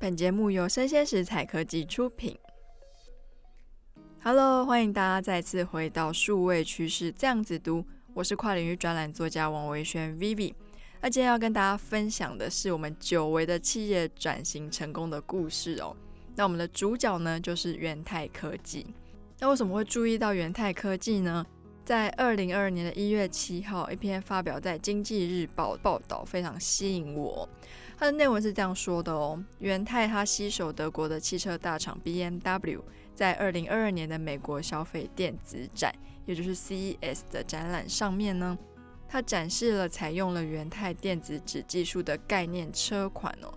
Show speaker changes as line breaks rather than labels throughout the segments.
本节目由生鲜食采科技出品。Hello，欢迎大家再次回到数位趋势这样子读，我是跨领域专栏作家王维轩 Vivi。那今天要跟大家分享的是我们久违的企业转型成功的故事哦。那我们的主角呢，就是元泰科技。那为什么会注意到元泰科技呢？在二零二二年的一月七号，一篇发表在《经济日报》报道非常吸引我。它的内文是这样说的哦：元泰它携手德国的汽车大厂 BMW，在二零二二年的美国消费电子展，也就是 CES 的展览上面呢，它展示了采用了元泰电子纸技术的概念车款哦。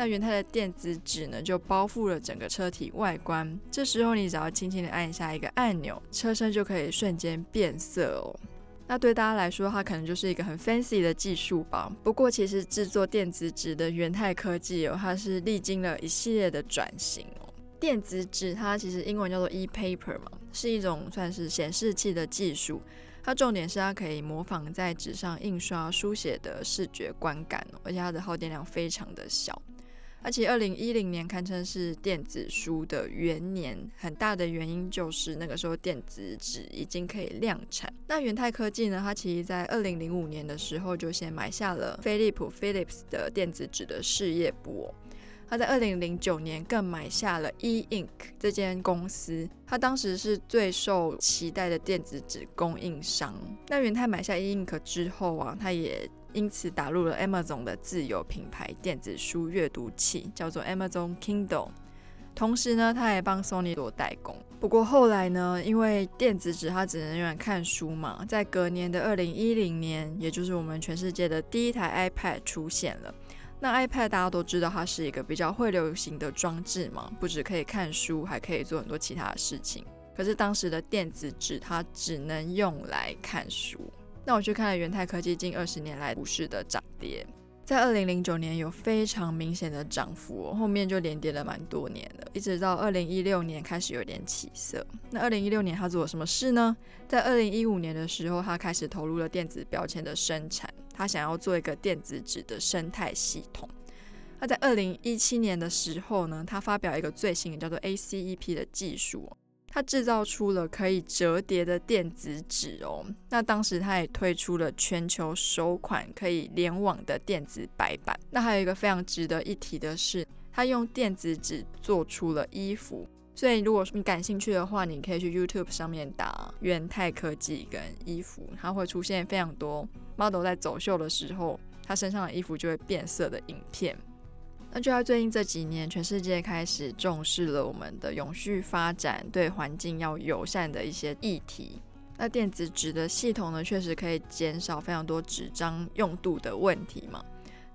那元泰的电子纸呢，就包覆了整个车体外观。这时候你只要轻轻的按一下一个按钮，车身就可以瞬间变色哦。那对大家来说，它可能就是一个很 fancy 的技术吧。不过，其实制作电子纸的元泰科技哦，它是历经了一系列的转型哦。电子纸它其实英文叫做 e-paper 嘛，是一种算是显示器的技术。它重点是它可以模仿在纸上印刷书写的视觉观感哦，而且它的耗电量非常的小。而且，二零一零年堪称是电子书的元年，很大的原因就是那个时候电子纸已经可以量产。那元泰科技呢，它其实在二零零五年的时候就先买下了飞利浦 Philips 的电子纸的事业部哦。它在二零零九年更买下了 E Ink 这间公司，它当时是最受期待的电子纸供应商。那元泰买下 E Ink 之后啊，它也因此打入了 Amazon 的自有品牌电子书阅读器，叫做 Amazon Kindle。同时呢，他也帮 Sony 做代工。不过后来呢，因为电子纸它只能用来看书嘛，在隔年的二零一零年，也就是我们全世界的第一台 iPad 出现了。那 iPad 大家都知道，它是一个比较会流行的装置嘛，不只可以看书，还可以做很多其他的事情。可是当时的电子纸它只能用来看书。那我去看了元泰科技近二十年来股市的涨跌，在二零零九年有非常明显的涨幅，后面就连跌了蛮多年了，一直到二零一六年开始有点起色。那二零一六年他做了什么事呢？在二零一五年的时候，他开始投入了电子标签的生产，他想要做一个电子纸的生态系统。那在二零一七年的时候呢，他发表一个最新的叫做 ACEP 的技术。他制造出了可以折叠的电子纸哦，那当时他也推出了全球首款可以联网的电子白板。那还有一个非常值得一提的是，他用电子纸做出了衣服。所以如果你感兴趣的话，你可以去 YouTube 上面打元泰科技跟衣服，它会出现非常多 model 在走秀的时候，他身上的衣服就会变色的影片。那就在最近这几年，全世界开始重视了我们的永续发展，对环境要友善的一些议题。那电子纸的系统呢，确实可以减少非常多纸张用度的问题嘛。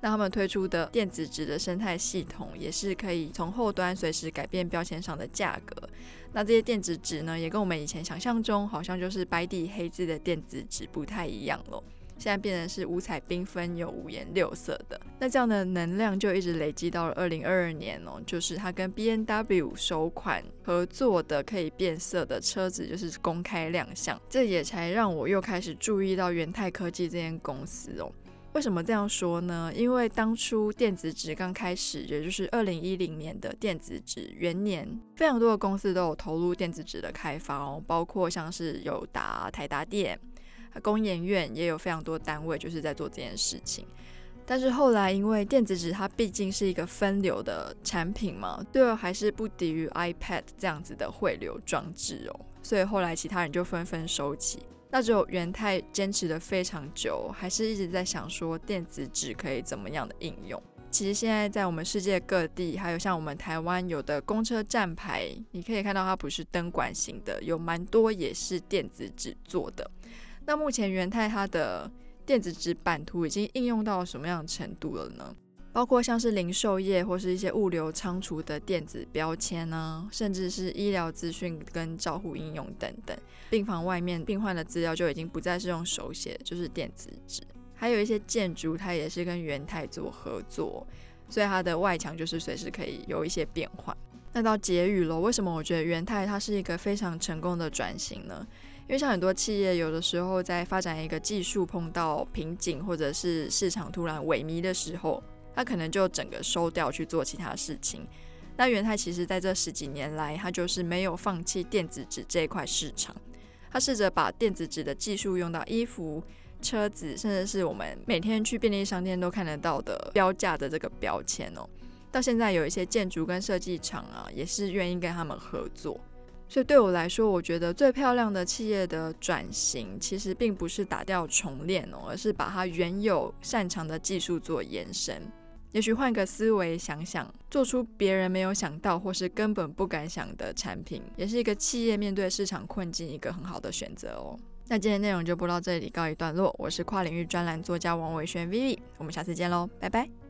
那他们推出的电子纸的生态系统，也是可以从后端随时改变标签上的价格。那这些电子纸呢，也跟我们以前想象中，好像就是白底黑字的电子纸不太一样喽。现在变成是五彩缤纷又五颜六色的，那这样的能量就一直累积到了二零二二年哦，就是它跟 B N W 首款合作的可以变色的车子就是公开亮相，这也才让我又开始注意到元泰科技这间公司哦。为什么这样说呢？因为当初电子纸刚开始，也就是二零一零年的电子纸元年，非常多的公司都有投入电子纸的开发哦，包括像是友达、台达电。工研院也有非常多单位就是在做这件事情，但是后来因为电子纸它毕竟是一个分流的产品嘛，最后还是不敌于 iPad 这样子的汇流装置哦，所以后来其他人就纷纷收起，那只有元泰坚持的非常久，还是一直在想说电子纸可以怎么样的应用。其实现在在我们世界各地，还有像我们台湾有的公车站牌，你可以看到它不是灯管型的，有蛮多也是电子纸做的。那目前元泰它的电子纸版图已经应用到什么样的程度了呢？包括像是零售业或是一些物流仓储的电子标签呢，甚至是医疗资讯跟照护应用等等。病房外面病患的资料就已经不再是用手写，就是电子纸。还有一些建筑，它也是跟元泰做合作，所以它的外墙就是随时可以有一些变换。那到结语了，为什么我觉得元泰它是一个非常成功的转型呢？因为像很多企业，有的时候在发展一个技术碰到瓶颈，或者是市场突然萎靡的时候，他可能就整个收掉去做其他事情。那元太其实在这十几年来，他就是没有放弃电子纸这一块市场，他试着把电子纸的技术用到衣服、车子，甚至是我们每天去便利商店都看得到的标价的这个标签哦。到现在有一些建筑跟设计厂啊，也是愿意跟他们合作。所以对我来说，我觉得最漂亮的企业的转型，其实并不是打掉重练哦，而是把它原有擅长的技术做延伸。也许换个思维想想，做出别人没有想到或是根本不敢想的产品，也是一个企业面对市场困境一个很好的选择哦。那今天内容就播到这里，告一段落。我是跨领域专栏作家王维轩 Vivi，我们下次见喽，拜拜。